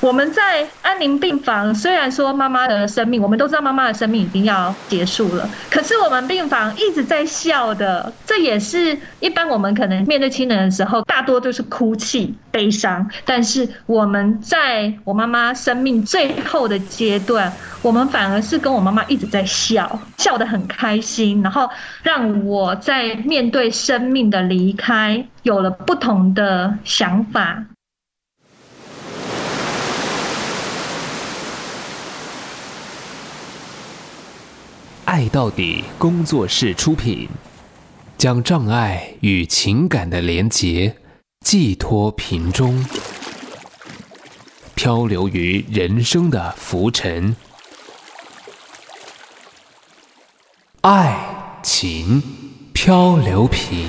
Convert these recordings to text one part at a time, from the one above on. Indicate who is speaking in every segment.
Speaker 1: 我们在安宁病房，虽然说妈妈的生命，我们都知道妈妈的生命已经要结束了，可是我们病房一直在笑的，这也是一般我们可能面对亲人的时候，大多都是哭泣、悲伤，但是我们在我妈妈生命最后的阶段，我们反而是跟我妈妈一直在笑，笑得很开心，然后让我在面对生命的离开有了不同的想法。
Speaker 2: 爱到底工作室出品，将障碍与情感的连结寄托瓶中，漂流于人生的浮沉，爱情漂流瓶。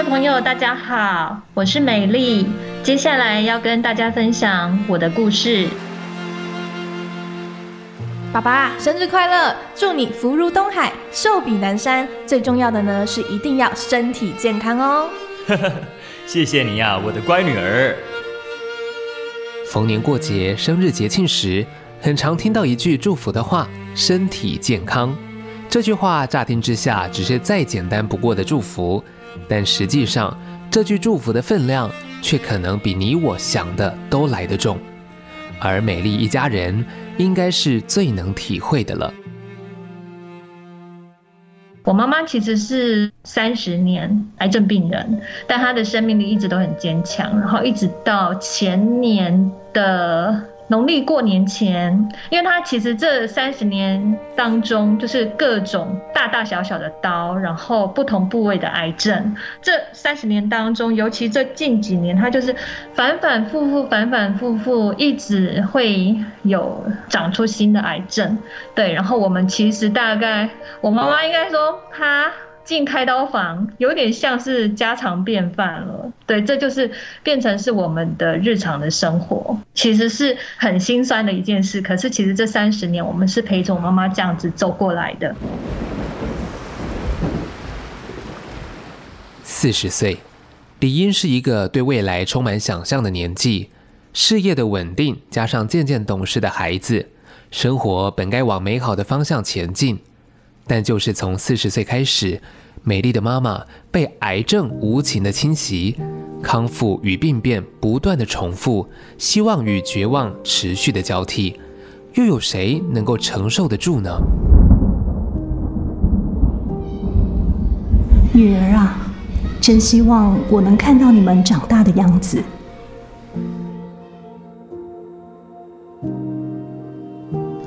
Speaker 1: 朋友，大家好，我是美丽。接下来要跟大家分享我的故事。
Speaker 3: 爸爸，生日快乐！祝你福如东海，寿比南山。最重要的呢，是一定要身体健康哦。
Speaker 4: 谢谢你呀，我的乖女儿。
Speaker 2: 逢年过节、生日节庆时，很常听到一句祝福的话：“身体健康。”这句话乍听之下，只是再简单不过的祝福。但实际上，这句祝福的分量却可能比你我想的都来得重，而美丽一家人应该是最能体会的了。
Speaker 1: 我妈妈其实是三十年癌症病人，但她的生命力一直都很坚强，然后一直到前年的。农历过年前，因为他其实这三十年当中，就是各种大大小小的刀，然后不同部位的癌症。这三十年当中，尤其这近几年，他就是反反复复、反反复复，一直会有长出新的癌症。对，然后我们其实大概，我妈妈应该说她。进开刀房有点像是家常便饭了，对，这就是变成是我们的日常的生活，其实是很心酸的一件事。可是其实这三十年，我们是陪着我妈妈这样子走过来的。
Speaker 2: 四十岁，理应是一个对未来充满想象的年纪，事业的稳定加上渐渐懂事的孩子，生活本该往美好的方向前进。但就是从四十岁开始，美丽的妈妈被癌症无情的侵袭，康复与病变不断的重复，希望与绝望持续的交替，又有谁能够承受得住呢？
Speaker 5: 女儿啊，真希望我能看到你们长大的样子。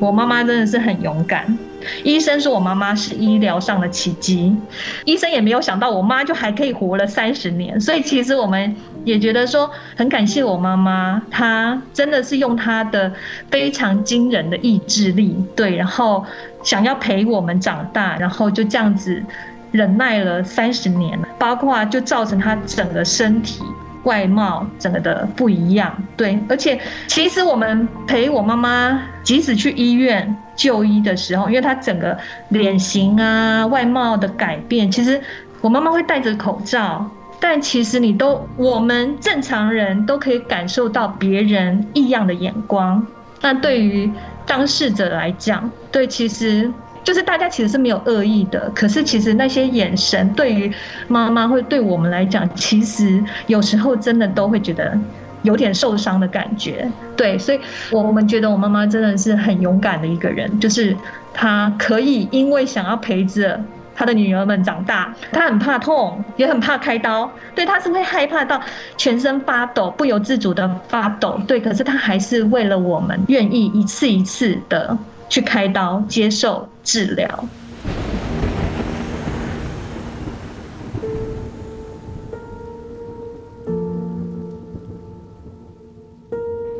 Speaker 1: 我妈妈真的是很勇敢。医生说我妈妈是医疗上的奇迹，医生也没有想到我妈就还可以活了三十年。所以其实我们也觉得说很感谢我妈妈，她真的是用她的非常惊人的意志力，对，然后想要陪我们长大，然后就这样子忍耐了三十年，包括就造成她整个身体。外貌整个的不一样，对，而且其实我们陪我妈妈，即使去医院就医的时候，因为她整个脸型啊、外貌的改变，其实我妈妈会戴着口罩，但其实你都，我们正常人都可以感受到别人异样的眼光。那对于当事者来讲，对，其实。就是大家其实是没有恶意的，可是其实那些眼神对于妈妈会对我们来讲，其实有时候真的都会觉得有点受伤的感觉。对，所以我们觉得我妈妈真的是很勇敢的一个人，就是她可以因为想要陪着她的女儿们长大，她很怕痛，也很怕开刀，对，她是会害怕到全身发抖，不由自主的发抖。对，可是她还是为了我们愿意一次一次的。去开刀接受治疗。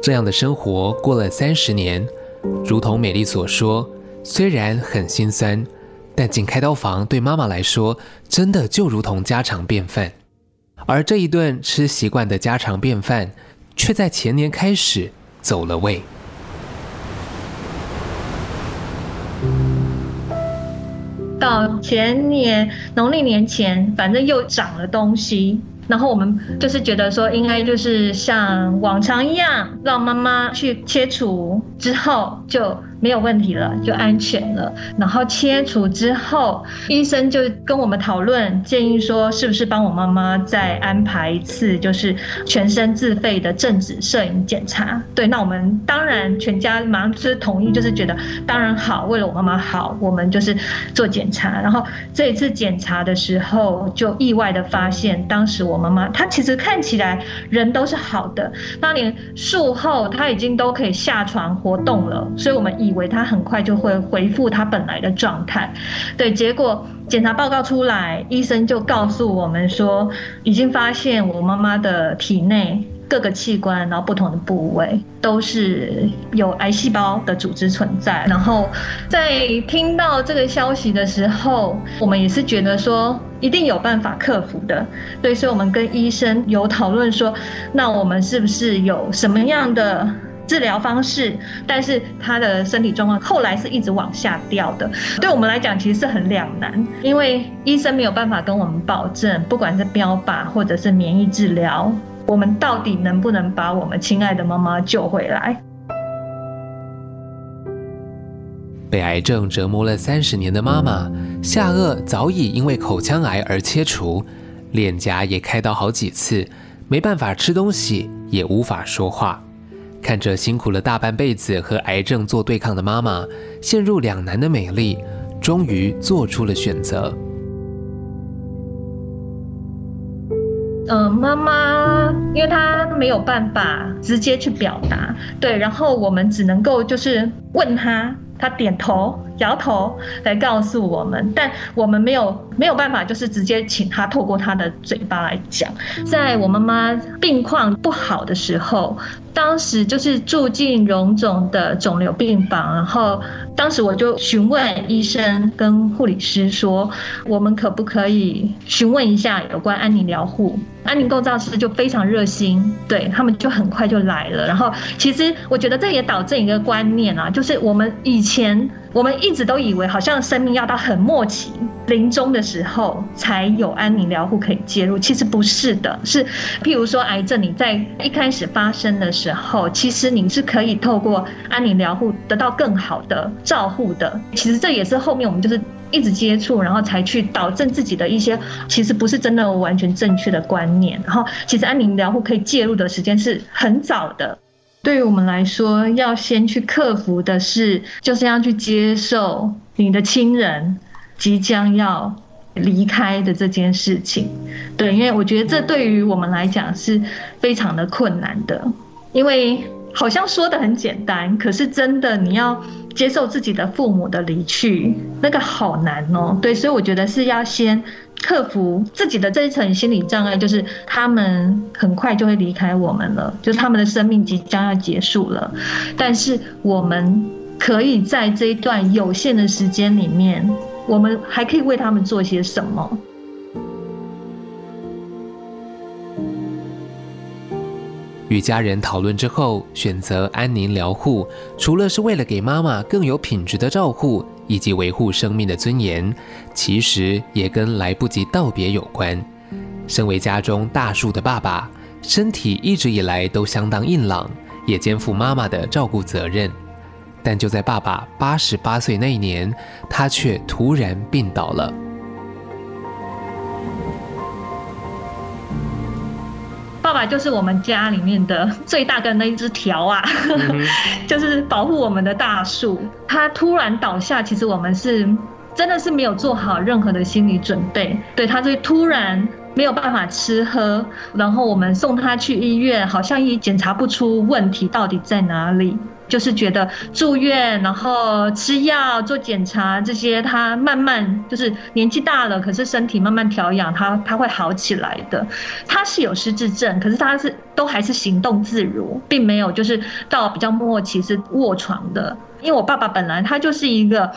Speaker 2: 这样的生活过了三十年，如同美丽所说，虽然很心酸，但进开刀房对妈妈来说，真的就如同家常便饭。而这一顿吃习惯的家常便饭，却在前年开始走了味。
Speaker 1: 到前年农历年前，反正又长了东西。然后我们就是觉得说，应该就是像往常一样，让妈妈去切除之后就。没有问题了，就安全了。然后切除之后，医生就跟我们讨论，建议说是不是帮我妈妈再安排一次，就是全身自费的正子摄影检查。对，那我们当然全家马上就是同意，就是觉得当然好，为了我妈妈好，我们就是做检查。然后这一次检查的时候，就意外的发现，当时我妈妈她其实看起来人都是好的，当年术后她已经都可以下床活动了，所以我们一。以为他很快就会恢复他本来的状态，对，结果检查报告出来，医生就告诉我们说，已经发现我妈妈的体内各个器官，然后不同的部位都是有癌细胞的组织存在。然后在听到这个消息的时候，我们也是觉得说一定有办法克服的，对，所以我们跟医生有讨论说，那我们是不是有什么样的？治疗方式，但是他的身体状况后来是一直往下掉的。对我们来讲，其实是很两难，因为医生没有办法跟我们保证，不管是标靶或者是免疫治疗，我们到底能不能把我们亲爱的妈妈救回来？
Speaker 2: 被癌症折磨了三十年的妈妈，下颚早已因为口腔癌而切除，脸颊也开刀好几次，没办法吃东西，也无法说话。看着辛苦了大半辈子和癌症做对抗的妈妈，陷入两难的美丽，终于做出了选择。
Speaker 1: 嗯、妈妈，因为她没有办法直接去表达，对，然后我们只能够就是问她，她点头。摇头来告诉我们，但我们没有没有办法，就是直接请他透过他的嘴巴来讲。在我妈妈病况不好的时候，当时就是住进荣总的肿瘤病房，然后当时我就询问医生跟护理师说，我们可不可以询问一下有关安宁疗护？安宁构造师就非常热心，对，他们就很快就来了。然后其实我觉得这也导致一个观念啊，就是我们以前。我们一直都以为，好像生命要到很末期、临终的时候才有安宁疗护可以介入，其实不是的。是，譬如说癌症，你在一开始发生的时候，其实你是可以透过安宁疗护得到更好的照护的。其实这也是后面我们就是一直接触，然后才去导正自己的一些其实不是真的完全正确的观念。然后，其实安宁疗护可以介入的时间是很早的。对于我们来说，要先去克服的是，就是要去接受你的亲人即将要离开的这件事情。对，因为我觉得这对于我们来讲是非常的困难的，因为好像说得很简单，可是真的你要接受自己的父母的离去，那个好难哦。对，所以我觉得是要先。克服自己的这一层心理障碍，就是他们很快就会离开我们了，就是他们的生命即将要结束了。但是我们可以在这一段有限的时间里面，我们还可以为他们做些什么？
Speaker 2: 与家人讨论之后，选择安宁疗护，除了是为了给妈妈更有品质的照护。以及维护生命的尊严，其实也跟来不及道别有关。身为家中大树的爸爸，身体一直以来都相当硬朗，也肩负妈妈的照顾责任。但就在爸爸八十八岁那一年，他却突然病倒了。
Speaker 1: 就是我们家里面的 最大的那一只条啊，就是保护我们的大树。它突然倒下，其实我们是真的是没有做好任何的心理准备。对，它就突然没有办法吃喝，然后我们送他去医院，好像也检查不出问题到底在哪里。就是觉得住院，然后吃药、做检查这些，他慢慢就是年纪大了，可是身体慢慢调养，他他会好起来的。他是有失智症，可是他是都还是行动自如，并没有就是到比较末期是卧床的。因为我爸爸本来他就是一个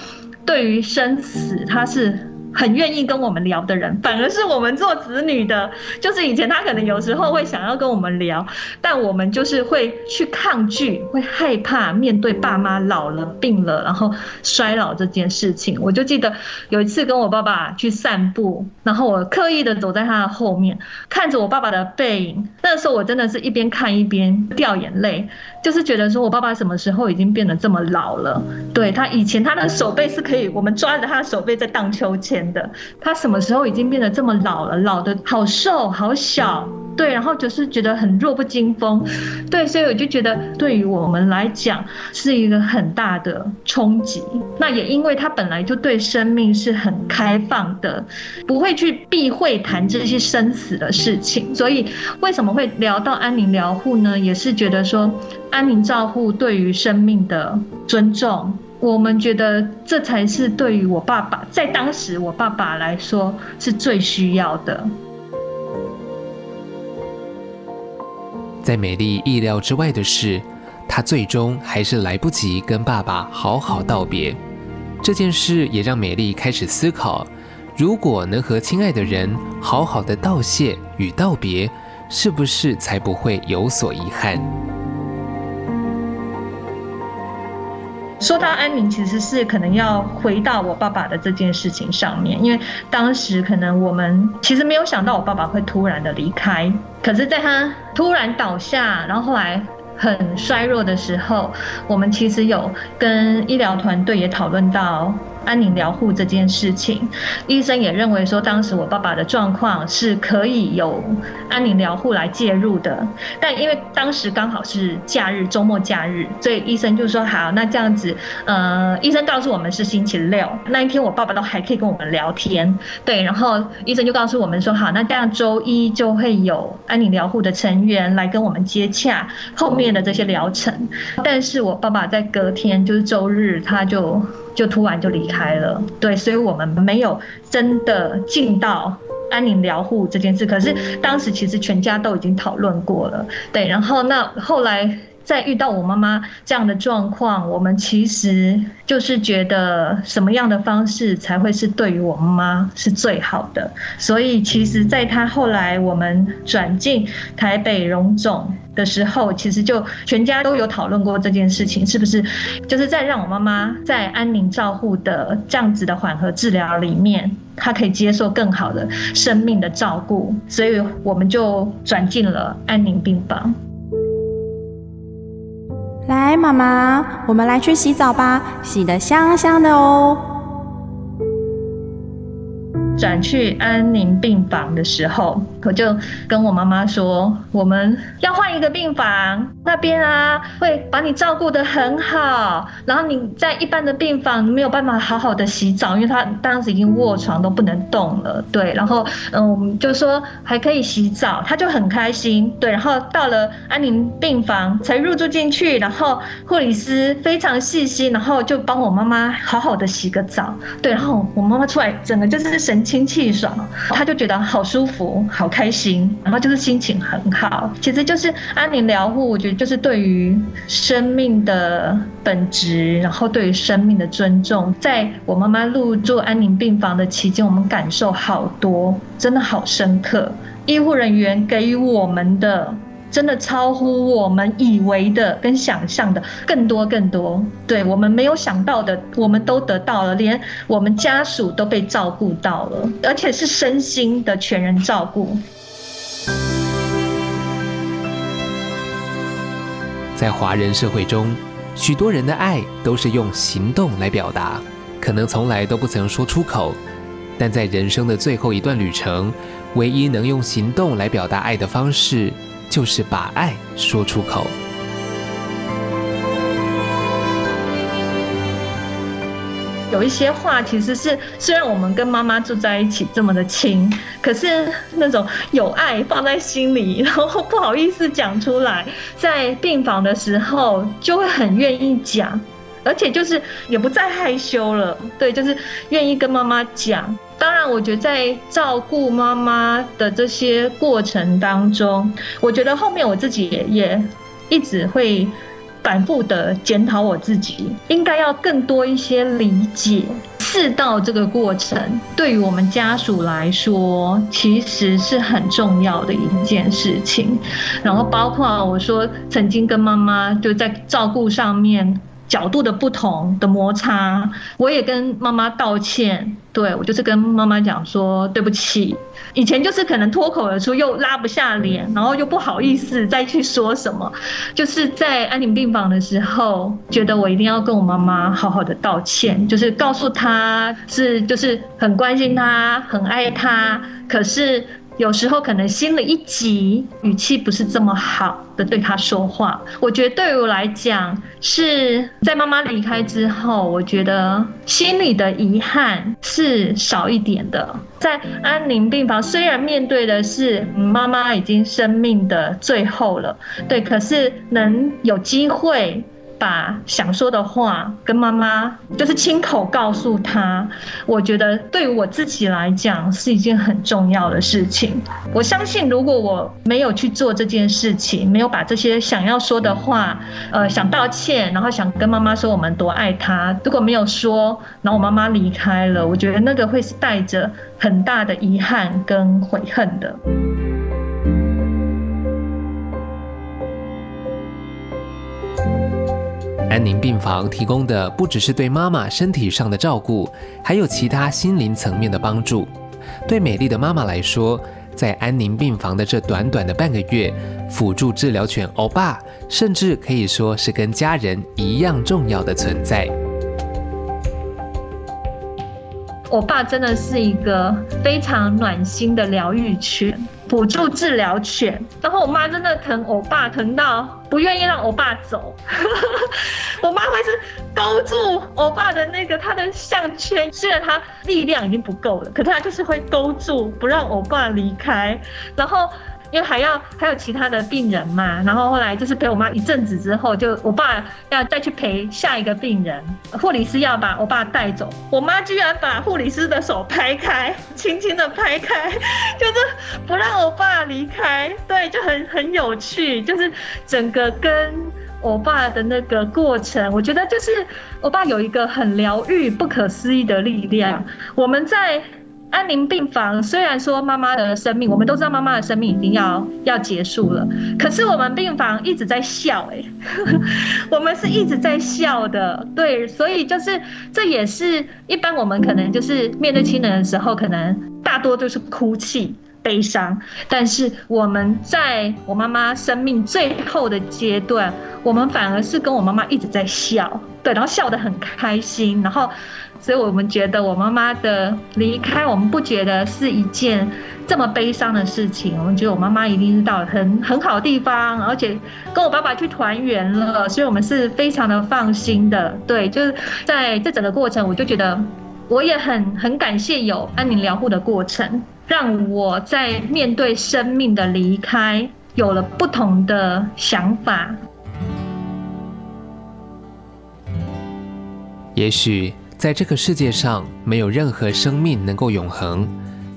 Speaker 1: 对于生死他是很愿意跟我们聊的人，反而是我们做子女的，就是以前他可能有时候会想要跟我们聊，但我们就是会去抗拒，会害怕面对爸妈老了、病了，然后衰老这件事情。我就记得有一次跟我爸爸去散步，然后我刻意的走在他的后面，看着我爸爸的背影。那时候我真的是一边看一边掉眼泪，就是觉得说我爸爸什么时候已经变得这么老了？对，他以前他的手背是可以，我们抓着他的手背在荡秋千的，他什么时候已经变得这么老了？老得好瘦好小，对，然后就是觉得很弱不禁风，对，所以我就觉得对于我们来讲是一个很大的冲击。那也因为他本来就对生命是很开放的，不会去避讳谈这些生死的事情，所以为什么会聊到安宁疗护呢？也是觉得说安宁照护对于生命的尊重。我们觉得这才是对于我爸爸，在当时我爸爸来说是最需要的。
Speaker 2: 在美丽意料之外的是，她最终还是来不及跟爸爸好好道别。这件事也让美丽开始思考：如果能和亲爱的人好好的道谢与道别，是不是才不会有所遗憾？
Speaker 1: 说到安宁，其实是可能要回到我爸爸的这件事情上面，因为当时可能我们其实没有想到我爸爸会突然的离开，可是在他突然倒下，然后后来很衰弱的时候，我们其实有跟医疗团队也讨论到。安宁疗护这件事情，医生也认为说，当时我爸爸的状况是可以有安宁疗护来介入的。但因为当时刚好是假日，周末假日，所以医生就说好，那这样子，呃，医生告诉我们是星期六那一天，我爸爸都还可以跟我们聊天，对。然后医生就告诉我们说，好，那这样周一就会有安宁疗护的成员来跟我们接洽后面的这些疗程。但是我爸爸在隔天就是周日，他就。就突然就离开了，对，所以我们没有真的进到安宁疗护这件事。可是当时其实全家都已经讨论过了，对。然后那后来再遇到我妈妈这样的状况，我们其实就是觉得什么样的方式才会是对于我妈妈是最好的。所以其实，在她后来我们转进台北荣总。的时候，其实就全家都有讨论过这件事情，是不是就是在让我妈妈在安宁照护的这样子的缓和治疗里面，她可以接受更好的生命的照顾，所以我们就转进了安宁病房。
Speaker 3: 来，妈妈，我们来去洗澡吧，洗得香香的哦。
Speaker 1: 转去安宁病房的时候，我就跟我妈妈说，我们要换一个病房，那边啊会把你照顾得很好，然后你在一般的病房没有办法好好的洗澡，因为他当时已经卧床都不能动了，对，然后嗯，我们就说还可以洗澡，他就很开心，对，然后到了安宁病房才入住进去，然后护理师非常细心，然后就帮我妈妈好好的洗个澡，对，然后我妈妈出来整个就是神经清气爽，他就觉得好舒服、好开心，然后就是心情很好。其实就是安宁疗护，我觉得就是对于生命的本质，然后对于生命的尊重。在我妈妈入住安宁病房的期间，我们感受好多，真的好深刻。医护人员给予我们的。真的超乎我们以为的跟想象的更多更多，对，我们没有想到的，我们都得到了，连我们家属都被照顾到了，而且是身心的全人照顾。
Speaker 2: 在华人社会中，许多人的爱都是用行动来表达，可能从来都不曾说出口，但在人生的最后一段旅程，唯一能用行动来表达爱的方式。就是把爱说出口。
Speaker 1: 有一些话其实是，虽然我们跟妈妈住在一起这么的亲，可是那种有爱放在心里，然后不好意思讲出来，在病房的时候就会很愿意讲，而且就是也不再害羞了。对，就是愿意跟妈妈讲。当然，我觉得在照顾妈妈的这些过程当中，我觉得后面我自己也一直会反复的检讨我自己，应该要更多一些理解。四道这个过程，对于我们家属来说，其实是很重要的一件事情。然后包括我说，曾经跟妈妈就在照顾上面。角度的不同的摩擦，我也跟妈妈道歉。对，我就是跟妈妈讲说对不起。以前就是可能脱口而出又拉不下脸，然后又不好意思再去说什么。就是在安宁病房的时候，觉得我一定要跟我妈妈好好的道歉，就是告诉她是就是很关心她，很爱她，可是。有时候可能心里一急，语气不是这么好的对他说话。我觉得对于我来讲，是在妈妈离开之后，我觉得心里的遗憾是少一点的。在安宁病房，虽然面对的是妈妈已经生命的最后了，对，可是能有机会。把想说的话跟妈妈就是亲口告诉她，我觉得对于我自己来讲是一件很重要的事情。我相信，如果我没有去做这件事情，没有把这些想要说的话，呃，想道歉，然后想跟妈妈说我们多爱她，如果没有说，然后我妈妈离开了，我觉得那个会是带着很大的遗憾跟悔恨的。
Speaker 2: 安宁病房提供的不只是对妈妈身体上的照顾，还有其他心灵层面的帮助。对美丽的妈妈来说，在安宁病房的这短短的半个月，辅助治疗犬欧巴，甚至可以说是跟家人一样重要的存在。
Speaker 1: 欧巴真的是一个非常暖心的疗愈犬。辅助治疗犬，然后我妈真的疼我爸疼到不愿意让我爸走，我妈会是勾住我爸的那个他的项圈，虽然他力量已经不够了，可是他就是会勾住不让我爸离开，然后。因为还要还有其他的病人嘛，然后后来就是陪我妈一阵子之后，就我爸要再去陪下一个病人，护理师要把我爸带走，我妈居然把护理师的手拍开，轻轻的拍开，就是不让我爸离开，对，就很很有趣，就是整个跟我爸的那个过程，我觉得就是我爸有一个很疗愈、不可思议的力量，我们在。安宁病房虽然说妈妈的生命，我们都知道妈妈的生命已经要要结束了，可是我们病房一直在笑，欸，哎，我们是一直在笑的，对，所以就是这也是一般我们可能就是面对亲人的时候，可能大多都是哭泣、悲伤，但是我们在我妈妈生命最后的阶段，我们反而是跟我妈妈一直在笑，对，然后笑得很开心，然后。所以我们觉得我妈妈的离开，我们不觉得是一件这么悲伤的事情。我们觉得我妈妈一定是到了很很好的地方，而且跟我爸爸去团圆了，所以我们是非常的放心的。对，就是在这整个过程，我就觉得我也很很感谢有安宁疗护的过程，让我在面对生命的离开有了不同的想法。
Speaker 2: 也许。在这个世界上，没有任何生命能够永恒，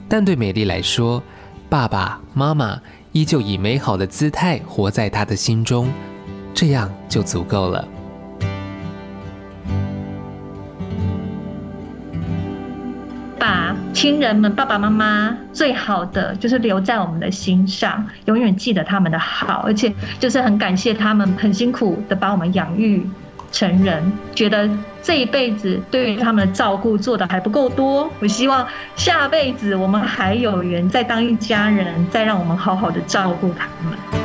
Speaker 2: 但对美丽来说，爸爸妈妈依旧以美好的姿态活在她的心中，这样就足够了。
Speaker 1: 把亲人们、爸爸妈妈最好的就是留在我们的心上，永远记得他们的好，而且就是很感谢他们很辛苦的把我们养育。成人觉得这一辈子对于他们的照顾做的还不够多，我希望下辈子我们还有缘再当一家人，再让我们好好的照顾他们。